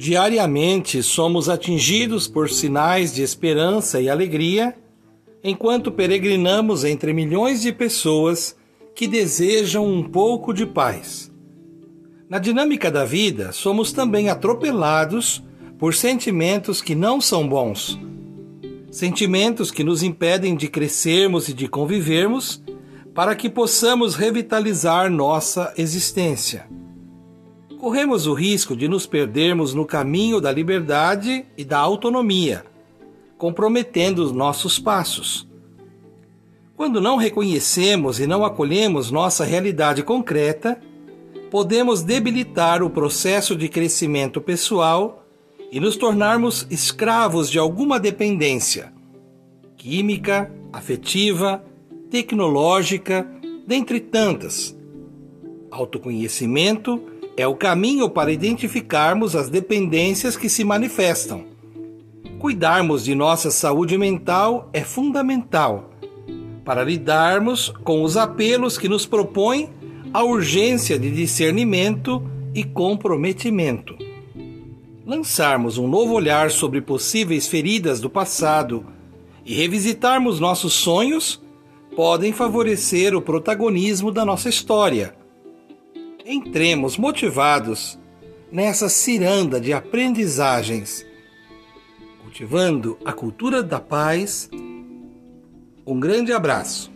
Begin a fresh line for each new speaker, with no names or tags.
Diariamente somos atingidos por sinais de esperança e alegria enquanto peregrinamos entre milhões de pessoas que desejam um pouco de paz. Na dinâmica da vida, somos também atropelados por sentimentos que não são bons. Sentimentos que nos impedem de crescermos e de convivermos para que possamos revitalizar nossa existência. Corremos o risco de nos perdermos no caminho da liberdade e da autonomia, comprometendo os nossos passos. Quando não reconhecemos e não acolhemos nossa realidade concreta, podemos debilitar o processo de crescimento pessoal e nos tornarmos escravos de alguma dependência química, afetiva, tecnológica, dentre tantas. Autoconhecimento é o caminho para identificarmos as dependências que se manifestam. Cuidarmos de nossa saúde mental é fundamental para lidarmos com os apelos que nos propõem a urgência de discernimento e comprometimento. Lançarmos um novo olhar sobre possíveis feridas do passado e revisitarmos nossos sonhos podem favorecer o protagonismo da nossa história. Entremos motivados nessa ciranda de aprendizagens, cultivando a cultura da paz. Um grande abraço.